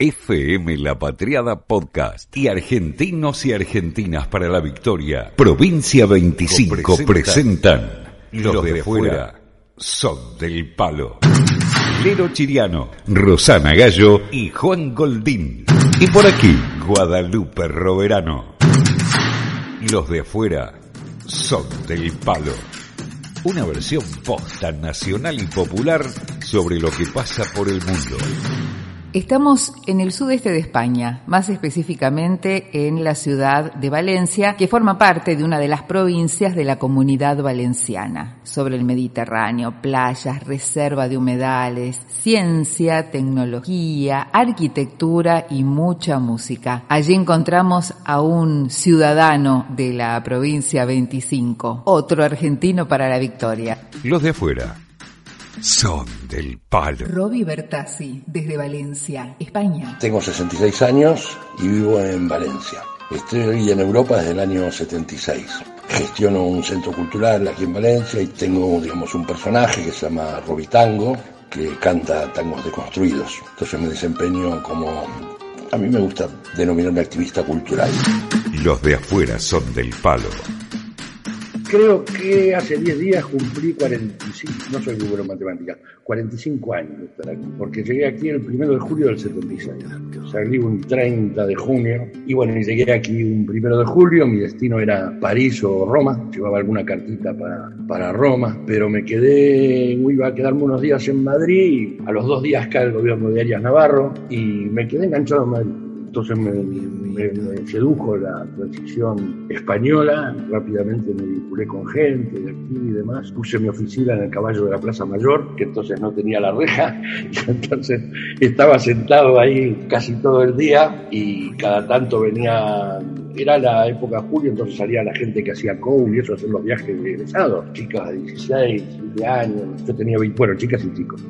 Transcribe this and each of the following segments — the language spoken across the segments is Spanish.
FM La Patriada Podcast y Argentinos y Argentinas para la Victoria, Provincia 25 presentan, Los de afuera son del palo. Lero Chiriano, Rosana Gallo y Juan Goldín. Y por aquí, Guadalupe Roverano. Los de afuera son del palo. Una versión posta nacional y popular sobre lo que pasa por el mundo. Estamos en el sudeste de España, más específicamente en la ciudad de Valencia, que forma parte de una de las provincias de la comunidad valenciana. Sobre el Mediterráneo, playas, reserva de humedales, ciencia, tecnología, arquitectura y mucha música. Allí encontramos a un ciudadano de la provincia 25, otro argentino para la victoria. Los de afuera son del palo. Roby Bertazzi, desde Valencia, España. Tengo 66 años y vivo en Valencia. Estoy en Europa desde el año 76. Gestiono un centro cultural aquí en Valencia y tengo, digamos, un personaje que se llama Roby Tango, que canta tangos deconstruidos. Entonces me desempeño como... A mí me gusta denominarme activista cultural. Los de afuera son del palo. Creo que hace 10 días cumplí 45, no soy muy bueno en matemáticas, 45 años porque llegué aquí el 1 de julio del 76. Salí un 30 de junio y bueno, llegué aquí un 1 de julio, mi destino era París o Roma, llevaba alguna cartita para, para Roma, pero me quedé, iba a quedarme unos días en Madrid, a los dos días cae el gobierno de Arias Navarro y me quedé enganchado en Madrid. Entonces me, me, sedujo la transición española, rápidamente me vinculé con gente de aquí y demás. Puse mi oficina en el caballo de la Plaza Mayor, que entonces no tenía la reja, entonces estaba sentado ahí casi todo el día y cada tanto venía, era la época de julio, entonces salía la gente que hacía COU y eso, hacer los viajes de egresados, chicas de 16, 20 años, yo tenía 20, bueno, chicas y chicos,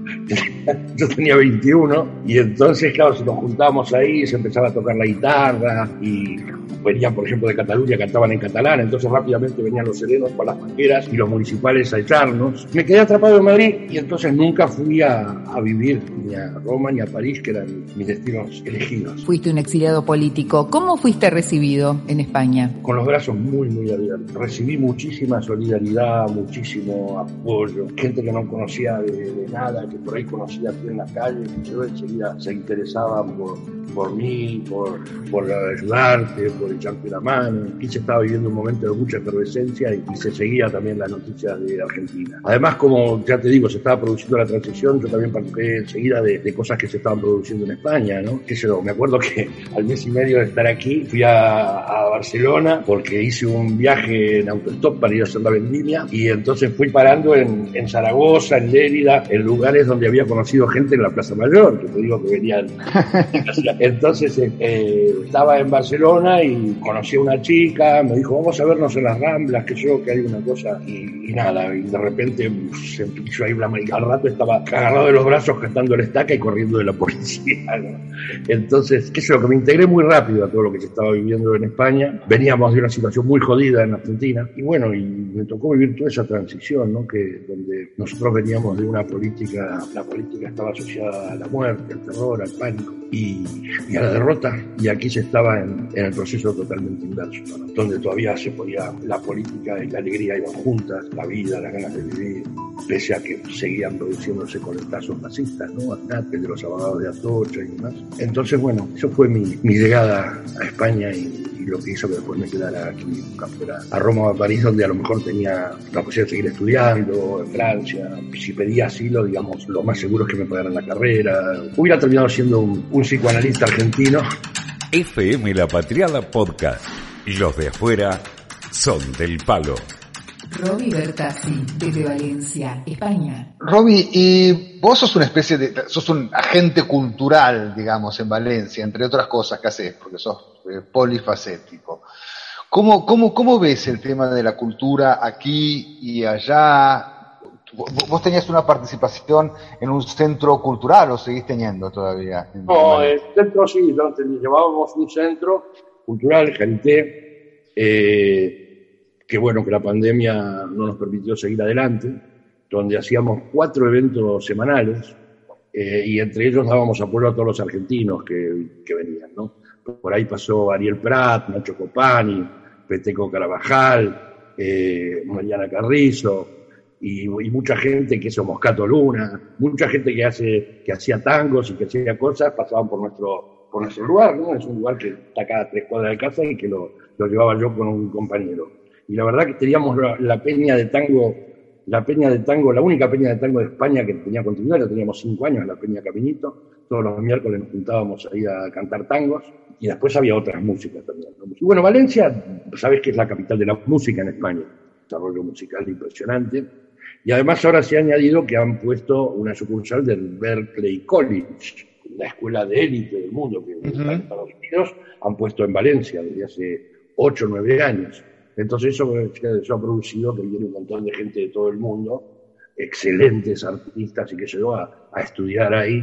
yo tenía 21 y entonces, claro, si nos juntábamos ahí, se empezaba a tocar la guitarra y venían, por ejemplo, de Cataluña, cantaban en catalán, entonces rápidamente venían los serenos con las banderas y los municipales a echarnos. Me quedé atrapado en Madrid y entonces nunca fui a, a vivir ni a Roma ni a París, que eran mis destinos elegidos. Fuiste un exiliado político. ¿Cómo fuiste recibido en España? Con los brazos muy, muy abiertos. Recibí muchísima solidaridad, muchísimo apoyo. Gente que no conocía de, de nada, que por ahí conocía aquí en la calle, yo enseguida se interesaban por, por mí, por, por ayudarte, por echarte la mano. Aquí se estaba viviendo un momento de mucha efervescencia y, y, se seguía también las noticias de Argentina. Además, como ya te digo, se estaba produciendo la transición, yo también participé enseguida de, de cosas que se estaban produciendo en España, ¿no? Que yo, me acuerdo que al mes y medio de estar aquí fui a, a Barcelona porque hice un viaje en autostop para ir a hacer la vendimia y entonces fui parando en, en Zaragoza, en Lérida, en lugares donde había conocido gente en la Plaza Mayor, que te digo que venían. entonces eh, estaba en Barcelona y conocí a una chica, me dijo, vamos a vernos en las Ramblas, que yo, que hay una cosa, y, y nada, y de repente se empezó ahí la al rato estaba agarrado de los brazos cantando la estaca y corriendo de la policía, ¿no? Entonces, qué sé yo, que me integré muy rápido a todo lo que se estaba viviendo en España, veníamos de una situación muy jodida en Argentina, y bueno, y me tocó vivir toda esa transición, ¿no? Que donde nosotros veníamos de una política, la política estaba asociada a la muerte, al terror, al pánico, y, y a la derrota, y aquí se estaba en, en el proceso totalmente inverso, ¿no? donde todavía se podía, la política y la alegría iban juntas, la vida, las ganas de vivir, pese a que seguían produciéndose conectazos masistas, ¿no? Ataques de los abogados de Atocha y demás. Entonces, bueno, eso fue mi, mi llegada a España y, lo que hizo que después me quedara aquí, fuera a Roma o a París, donde a lo mejor tenía la posibilidad de seguir estudiando, en Francia. Si pedía asilo, digamos, lo más seguro es que me pagaran la carrera. Hubiera terminado siendo un, un psicoanalista argentino. FM La Patriada Podcast. Los de afuera son del palo. Roby Bertazzi, desde Valencia, España. Roby, y vos sos una especie de, sos un agente cultural, digamos, en Valencia, entre otras cosas que haces, porque sos eh, polifacético. ¿Cómo, cómo, ¿Cómo ves el tema de la cultura aquí y allá? ¿Vos tenías una participación en un centro cultural o seguís teniendo todavía? No, el centro sí, llevábamos un centro cultural, Jarité, eh, que bueno que la pandemia no nos permitió seguir adelante, donde hacíamos cuatro eventos semanales, eh, y entre ellos dábamos apoyo a todos los argentinos que, que venían, ¿no? Por ahí pasó Ariel Prat, Nacho Copani, Peteco Carabajal, eh, Mariana Carrizo, y, mucha gente que hizo Moscato Luna, mucha gente que hace que hacía tangos y que hacía cosas, pasaban por nuestro, por nuestro lugar, ¿no? Es un lugar que está cada tres cuadras de casa y que lo, lo llevaba yo con un compañero. Y la verdad que teníamos la, peña de tango, la peña de tango, la única peña de tango de España que tenía continuidad, ya teníamos cinco años, la peña Caminito, todos los miércoles nos juntábamos ahí a cantar tangos, y después había otras músicas también. Y bueno, Valencia, sabes que es la capital de la música en España, desarrollo musical impresionante, y además ahora se ha añadido que han puesto una sucursal del Berkeley College, la escuela de élite del mundo que en Estados Unidos. Han puesto en Valencia desde hace 8 o 9 años. Entonces eso, eso ha producido que viene un montón de gente de todo el mundo, excelentes artistas y que se a, a estudiar ahí.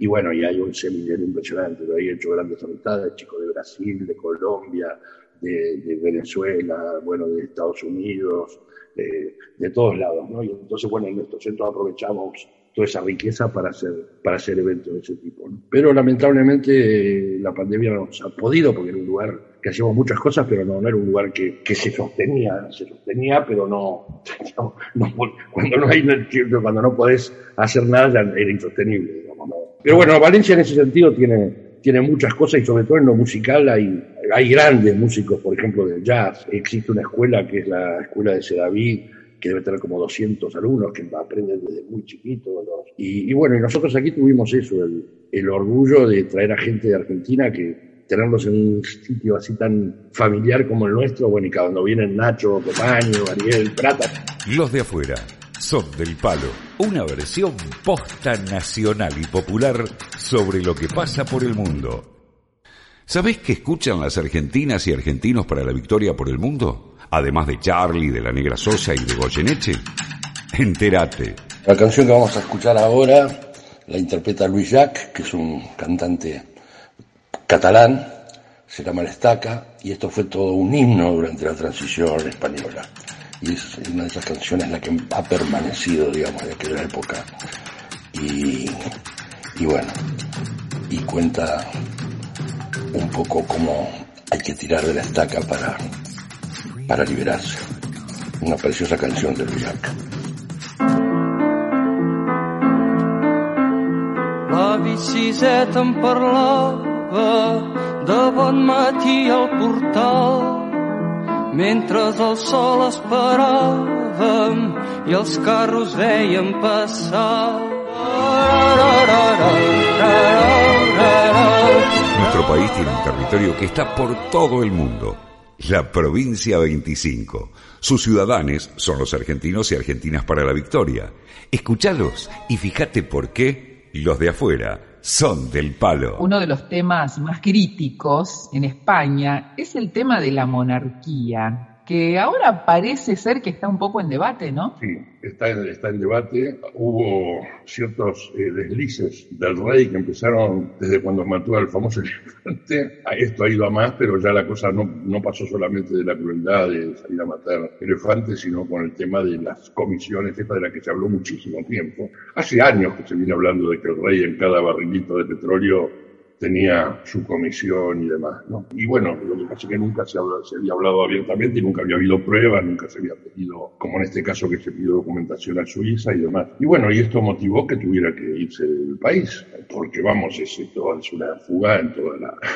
Y bueno, y hay un seminario impresionante. Yo he hecho grandes amistades, chicos de Brasil, de Colombia, de, Venezuela, bueno, de Estados Unidos, de, todos lados, ¿no? Y entonces, bueno, en nuestro centro aprovechamos toda esa riqueza para hacer, para hacer eventos de ese tipo. Pero lamentablemente la pandemia no nos ha podido, porque era un lugar que hacíamos muchas cosas, pero no, era un lugar que, que, se sostenía, se sostenía, pero no, cuando no hay, cuando no podés hacer nada ya era insostenible. Pero bueno, Valencia en ese sentido tiene, tiene muchas cosas y sobre todo en lo musical hay, hay grandes músicos, por ejemplo, del jazz. Existe una escuela que es la escuela de Sedaví, que debe tener como 200 alumnos que aprenden desde muy chiquitos. Y, bueno, y nosotros aquí tuvimos eso, el, orgullo de traer a gente de Argentina que tenerlos en un sitio así tan familiar como el nuestro, bueno, y cuando vienen Nacho, Copaño, Ariel, Prata. Los de afuera son del palo, una versión posta nacional y popular sobre lo que pasa por el mundo. ¿Sabés qué escuchan las argentinas y argentinos para la victoria por el mundo? Además de Charlie, de la Negra Sosa y de Goyeneche. Entérate. La canción que vamos a escuchar ahora la interpreta Luis Jacques, que es un cantante catalán, se llama La Estaca, y esto fue todo un himno durante la transición española. Y es una de esas canciones la que ha permanecido, digamos, de aquella época. Y, y bueno, y cuenta un poco cómo hay que tirar de la estaca para, para liberarse. Una preciosa canción de em de al portal mentre el sol esperàvem i els carros passar. Nuestro país tiene un territorio que está por todo el mundo. La provincia 25. Sus ciudadanos son los argentinos y argentinas para la victoria. Escuchalos y fíjate por qué los de afuera son del palo. Uno de los temas más críticos en España es el tema de la monarquía que ahora parece ser que está un poco en debate, ¿no? Sí, está en, está en debate. Hubo ciertos eh, deslices del rey que empezaron desde cuando mató al famoso elefante. Esto ha ido a más, pero ya la cosa no, no pasó solamente de la crueldad de salir a matar elefantes, sino con el tema de las comisiones, esta de la que se habló muchísimo tiempo. Hace años que se viene hablando de que el rey en cada barrilito de petróleo tenía su comisión y demás. ¿no? Y bueno, lo que pasa es que nunca se, había hablado abiertamente, nunca había habido pruebas, nunca se había pedido, como en este caso que se pidió documentación a Suiza y demás. Y bueno, y esto motivó que tuviera que irse del país, porque vamos, es, es una fuga en toda la...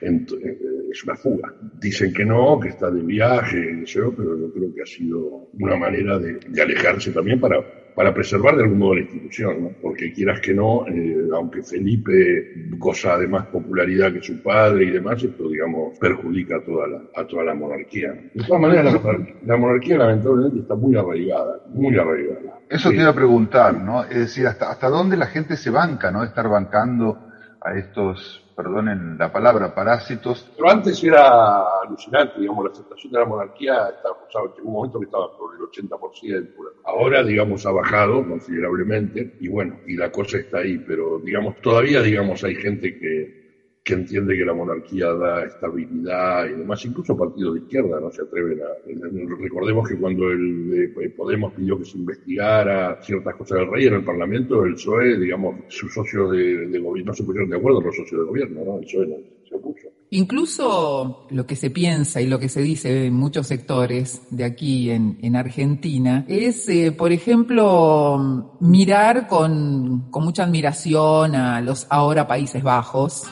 Eh, es una fuga. Dicen que no, que está de viaje, pero yo creo que ha sido una manera de alejarse también para para preservar de algún modo la institución, ¿no? porque quieras que no, eh, aunque Felipe goza de más popularidad que su padre y demás, esto, digamos, perjudica a toda la, a toda la monarquía. De todas maneras, la, monarquía lamentablemente está muy arraigada, muy arraigada. Eso te iba a preguntar, ¿no? Es decir, ¿hasta, hasta dónde la gente se banca, ¿no? Estar bancando a estos perdonen la palabra, parásitos. Pero antes era alucinante, digamos, la aceptación de la monarquía estaba, en un momento que estaba por el 80%. Ahora, digamos, ha bajado considerablemente y bueno, y la cosa está ahí, pero digamos, todavía, digamos, hay gente que, que entiende que la monarquía da estabilidad y demás, incluso partidos de izquierda no se atreven a... Recordemos que cuando el, eh, Podemos pidió que se investigara ciertas cosas del rey en el Parlamento, el PSOE, digamos, sus socios de, gobierno, no se pusieron de acuerdo los socios de gobierno, ¿no? El PSOE no, se opuso. Incluso lo que se piensa y lo que se dice en muchos sectores de aquí en, Argentina es, eh, por ejemplo, mirar con, mucha admiración a los ahora Países Bajos,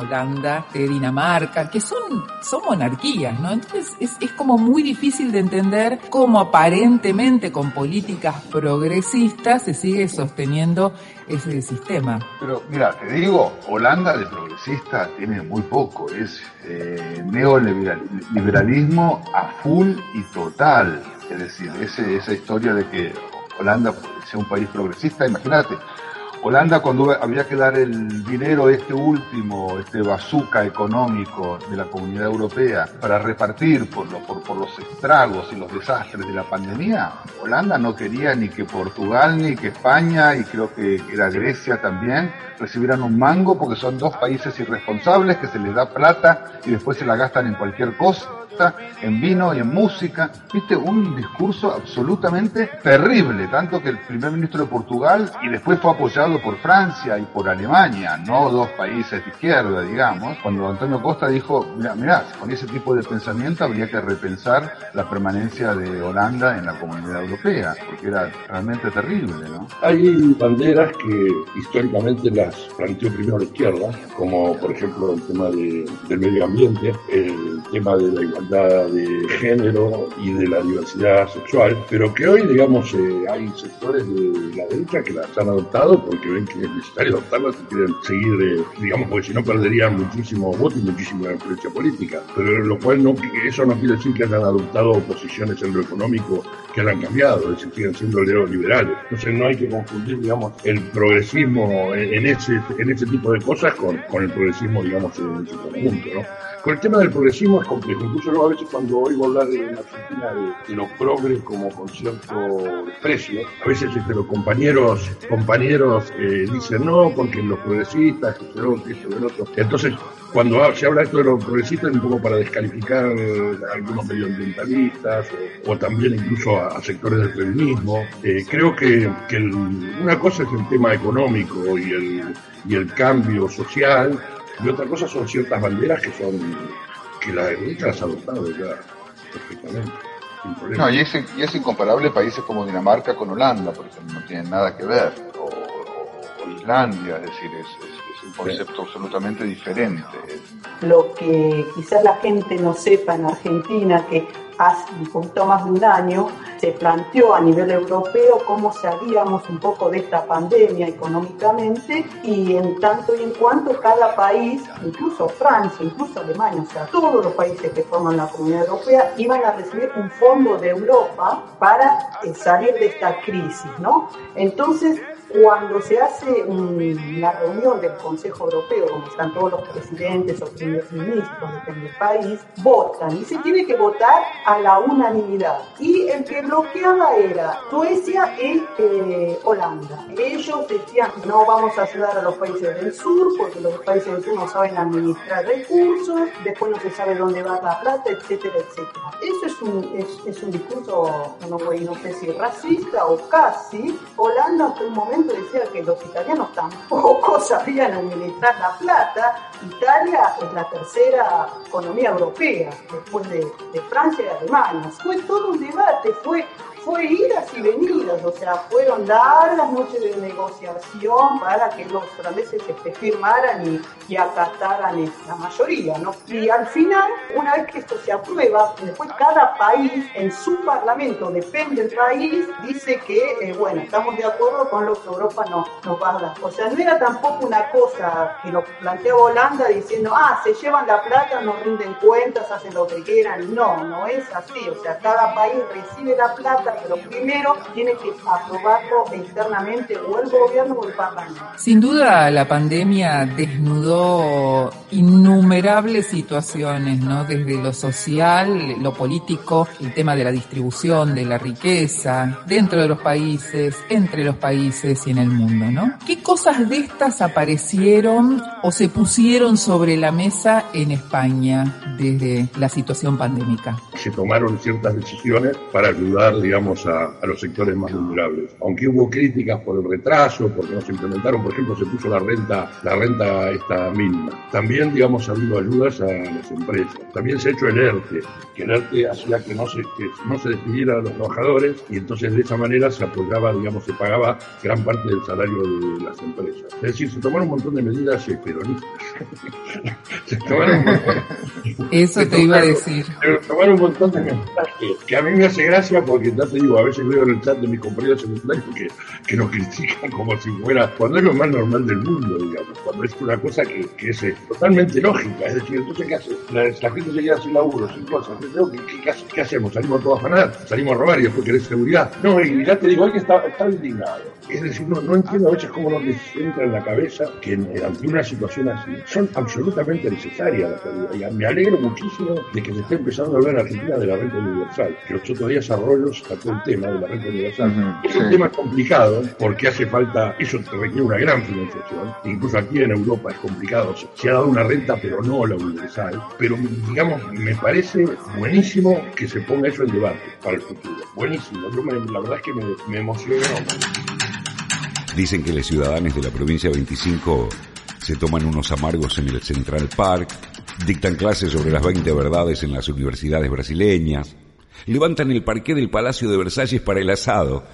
Holanda, Dinamarca, que son, monarquías, ¿no? Entonces es, es como muy difícil de entender cómo aparentemente con políticas progresistas se sigue sosteniendo ese sistema. Pero mira, te digo, Holanda de progresista tiene muy poco, es eh, neoliberalismo a full y total. Es decir, ese, esa historia de que Holanda sea un país progresista, imagínate, Holanda cuando había que dar el dinero este último, este bazooka económico de la comunidad europea para repartir por, por, los estragos y los desastres de la pandemia, Holanda no quería ni que Portugal ni que España y creo que era Grecia también recibieran un mango porque son dos países irresponsables que se les da plata y después se la gastan en cualquier cosa en vino y en música. Viste, un discurso absolutamente terrible, tanto que el primer ministro de Portugal y después fue apoyado por Francia y por Alemania, no dos países de izquierda, digamos, cuando Antonio Costa dijo, mira, mira, con ese tipo de pensamiento habría que repensar la permanencia de Holanda en la comunidad europea, porque era realmente terrible, ¿no? Hay banderas que históricamente las planteó primero la izquierda, como por ejemplo el tema del medio ambiente, el tema de la igualdad de género y de la diversidad sexual, pero que hoy, digamos, eh, hay sectores de la derecha que las han adoptado porque ven que es necesario adoptarlas y quieren seguir, eh, digamos, porque si no perderían muchísimo voto y muchísima influencia política. Pero lo cual no, eso no quiere decir que hayan adoptado posiciones en lo económico que han cambiado, es decir, siguen siendo neoliberales. Entonces no hay que confundir, digamos, el progresismo en, ese, en ese tipo de cosas con, con el progresismo, digamos, en su conjunto, ¿no? Con el tema del progresismo es complejo. Incluso a veces cuando oigo hablar de la Argentina de, los progres como con cierto desprecio, a veces este, los compañeros compañeros eh, dicen no, porque los progresistas, que se lo, que esto, otro. Entonces, cuando se habla esto de los progresistas es un poco para descalificar a algunos medioambientalistas o, también incluso a, sectores del feminismo. Eh, creo que, que una cosa es el tema económico y el, y el cambio social y otra cosa son ciertas banderas que son que la derecha las ha adoptado ya perfectamente. No, y es, y es incomparable países como Dinamarca con Holanda, por ejemplo, no tienen nada que ver, o, Islandia, es decir, es, es, un concepto absolutamente diferente. Lo que quizás la gente no sepa en Argentina, que hace un poquito más de un año, se planteó a nivel europeo cómo salíamos un poco de esta pandemia económicamente y en tanto y en cuanto cada país, incluso Francia, incluso Alemania, o sea, todos los países que forman la comunidad europea iban a recibir un fondo de Europa para eh, salir de esta crisis, ¿no? Entonces, cuando se hace una reunión del Consejo Europeo, como están todos los presidentes o primeros ministros del país, votan y se tiene que votar a la unanimidad. Y el que bloqueaba era Suecia y eh, Holanda. Ellos decían no vamos a ayudar a los países del sur porque los países del sur no saben administrar recursos, después no se sabe dónde va la plata, etcétera, etcétera. Eso es un, es, es un discurso, no, no sé si racista o casi. Holanda hasta un momento decía que los italianos tampoco sabían administrar la plata. Italia es la tercera economía europea, después de, de Francia y Alemania. Fue todo un debate, fue fue idas y venidas, o sea, fueron largas noches de negociación para que los franceses este, firmaran y, y, acataran la mayoría, ¿no? Y al final, una vez que esto se aprueba, después cada país en su parlamento, depende del país, dice que, eh, bueno, estamos de acuerdo con lo que Europa nos, nos va a dar. O sea, no era tampoco una cosa que lo planteaba Holanda diciendo, ah, se llevan la plata, no rinden cuentas, hacen lo que quieran. No, no es así. O sea, cada país recibe la plata pero primero tiene que aprobarlo internamente o el gobierno o el parlamento. Sin duda la pandemia desnudó innumerables situaciones, ¿no? Desde lo social, lo político, el tema de la distribución de la riqueza, dentro de los países, entre los países y en el mundo, ¿no? ¿Qué cosas de estas aparecieron o se pusieron sobre la mesa en España desde la situación pandémica? Se tomaron ciertas decisiones para ayudar, digamos, a, a los sectores más vulnerables. Aunque hubo críticas por el retraso, porque no se implementaron, por ejemplo, se puso la renta, la renta esta mínima. También, digamos, ha habido ayudas a las empresas. También se ha hecho el ERTE, que el ERTE hacía que no se, que no se despidieran a los trabajadores y entonces de esa manera se apoyaba, digamos, se pagaba gran parte del salario de las empresas. Es decir, se tomaron un montón de medidas eh, peronistas. se tomaron un montón, Eso te iba a tomaron- decir. se tomaron un montón de medidas que, a mí me hace gracia porque ya digo, a veces veo en el chat de mis compañeros secundarios que, que nos critican como si fuera, cuando es lo más normal del mundo, digamos, cuando es una cosa que, que es eh, totalmente lógica. Es decir, entonces, ¿qué hace? La, la gente se queda sin laburo, sin cosas. ¿qué, qué, qué qué hacemos? ¿Salimos todos a afanar? ¿Salimos a robar y después querés seguridad? No, y ya te digo, hay que indignado. Es decir, no, no entiendo a veces cómo no les entra en la cabeza que ante una situación así son absolutamente necesarias las ayudas. Y me alegro muchísimo de que se esté empezando a hablar en Argentina de la renta universal. Que los otros días Arroyos sacó el tema de la renta universal. Es un tema complicado porque hace falta, eso requiere una gran financiación. Incluso aquí en Europa es complicado. Se, se ha dado una renta, pero no la universal. Pero, digamos, me parece buenísimo que se ponga eso en debate para el futuro. Buenísimo. Yo me- la verdad es que me, me emocionó. Dicen que los ciudadanos de la provincia 25 se toman unos amargos en el Central Park, dictan clases sobre las 20 verdades en las universidades brasileñas, levantan el parqué del Palacio de Versalles para el asado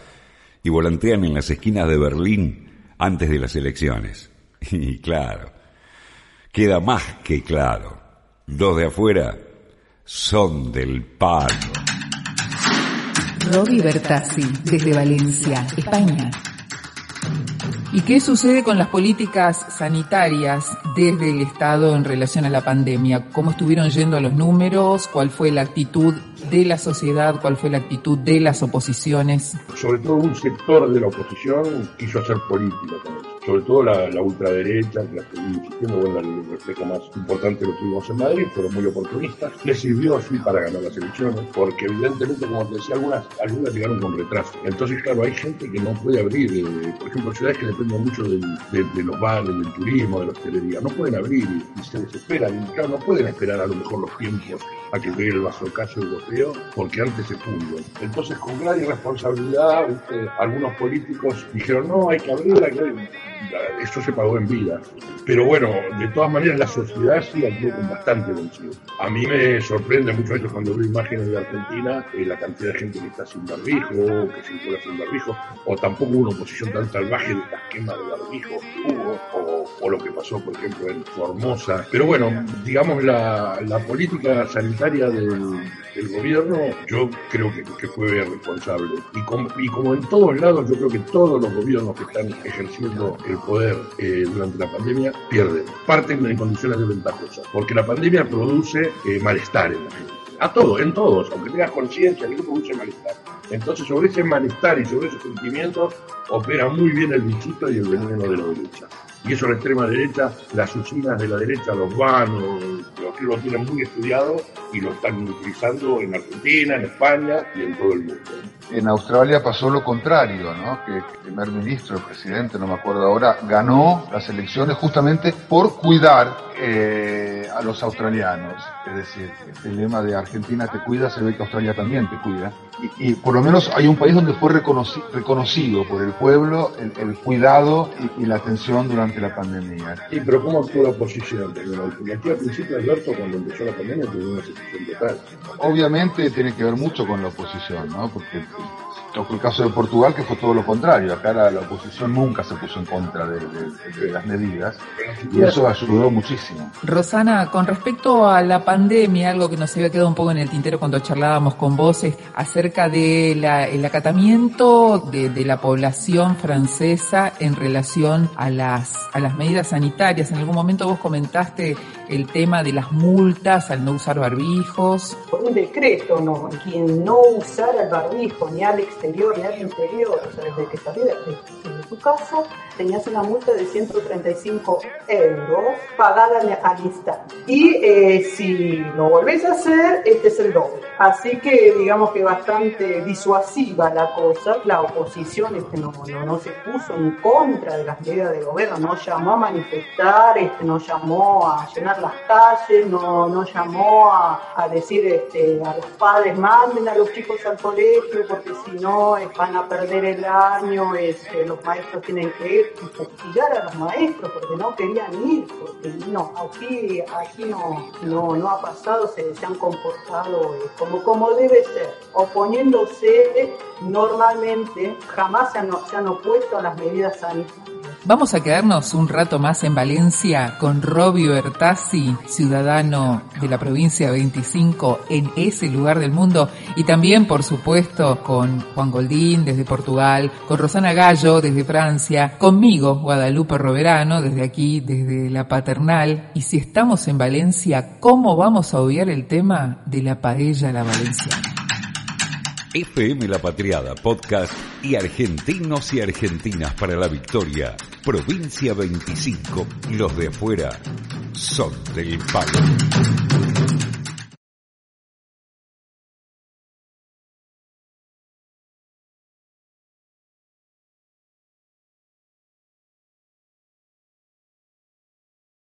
y volantean en las esquinas de Berlín antes de las elecciones. Y claro, queda más que claro, los de afuera son del palo. Roby Bertazzi, desde Valencia, España. ¿Y qué sucede con las políticas sanitarias desde el Estado en relación a la pandemia? ¿Cómo estuvieron yendo los números? ¿Cuál fue la actitud de la sociedad? ¿Cuál fue la actitud de las oposiciones? sobre todo un sector de la oposición quiso hacer política con eso. Sobre todo la, la ultraderecha, que la insistiendo, bueno, el reflejo más importante lo tuvimos en Madrid, fueron muy oportunistas. Les sirvió así para ganar las elecciones, porque evidentemente, como te decía, algunas, algunas llegaron con retraso. Entonces, claro, hay gente que no puede abrir, eh, por ejemplo, ciudades que dependen mucho de, los bares, del turismo, de la hostelería, no pueden abrir y, se desesperan. Y claro, no pueden esperar a lo mejor los tiempos a que llegue el vasocaso europeo, porque antes se funden. Entonces, con gran irresponsabilidad, ¿viste? algunos políticos dijeron, no, hay que abrir, hay que abrir. Eso se pagó en vida. Pero bueno, de todas maneras, la sociedad sí actuó con bastante vencido. A mí me sorprende mucho eso cuando veo imágenes de Argentina, eh, la cantidad de gente que está sin barbijo, que circula sin barbijo, o tampoco una oposición tan salvaje de las quemas de barbijo que hubo, o, o lo que pasó, por ejemplo, en Formosa. Pero bueno, digamos, la, la política sanitaria del, del gobierno, yo creo que, que fue responsable. Y, com- y como en todos lados, yo creo que todos los gobiernos que están ejerciendo el poder eh, durante la pandemia pierden, parten en condiciones desventajosas, porque la pandemia produce eh, malestar en la gente. A todos, en todos, aunque tengas conciencia, que produce malestar. Entonces, sobre ese malestar y sobre esos sentimientos, opera muy bien el bichito y el veneno de la derecha. Y eso la extrema derecha, las usinas de la derecha, los vanos, los que lo tienen muy estudiado y lo están utilizando en Argentina, en España y en todo el mundo. En Australia pasó lo contrario, ¿no? Que el primer ministro, el presidente, no me acuerdo ahora, ganó las elecciones justamente por cuidar eh, a los australianos. Es decir, el lema de Argentina te cuida, se ve que Australia también te cuida. Y, y por lo menos hay un país donde fue reconoci- reconocido por el pueblo el, el cuidado y, y la atención durante la pandemia. Sí, pero ¿cómo actuó la oposición? Porque aquí al principio, Alberto, cuando empezó la pandemia, tuvo una situación total. Obviamente tiene que ver mucho con la oposición, ¿no? Porque tocó el caso de Portugal, que fue todo lo contrario. Acá la, la oposición nunca se puso en contra de, de- de las medidas y eso ayudó muchísimo. Rosana, con respecto a la pandemia, algo que nos había quedado un poco en el tintero cuando charlábamos con vos es acerca del acatamiento de, de la población francesa en relación a las, a las medidas sanitarias. En algún momento vos comentaste el tema de las multas al no usar barbijos. Por un decreto, no, quien no usara el barbijo ni al exterior interior, en el interior, o sea, desde que salí de, su casa, tenías una multa de 135 euros pagada al instante. Y eh, si lo volvés a hacer, este es el doble. Así que digamos que bastante disuasiva la cosa. La oposición este, no, no, no se puso en contra de las medidas del gobierno, no llamó a manifestar, este, no llamó a llenar las calles, no, no llamó a, a decir este, a los padres manden a los chicos al colegio porque si no van a perder el año, este, los maestros tienen que ir y castigar a los maestros porque no querían ir, porque no, aquí, aquí no, no, no ha pasado, se, han comportado eh, como, como debe ser, oponiéndose normalmente, jamás se han, se han opuesto a las medidas sanitarias. Vamos a quedarnos un rato más en Valencia con Robio Ertasi, ciudadano de la provincia 25 en ese lugar del mundo y también por supuesto con Juan Goldín desde Portugal, con Rosana Gallo desde Francia, conmigo Guadalupe Roverano desde aquí, desde la paternal y si estamos en Valencia, ¿cómo vamos a obviar el tema de la paella la valenciana? FM La Patriada Podcast y Argentinos y Argentinas para la Victoria. Provincia 25. Los de afuera son del palo.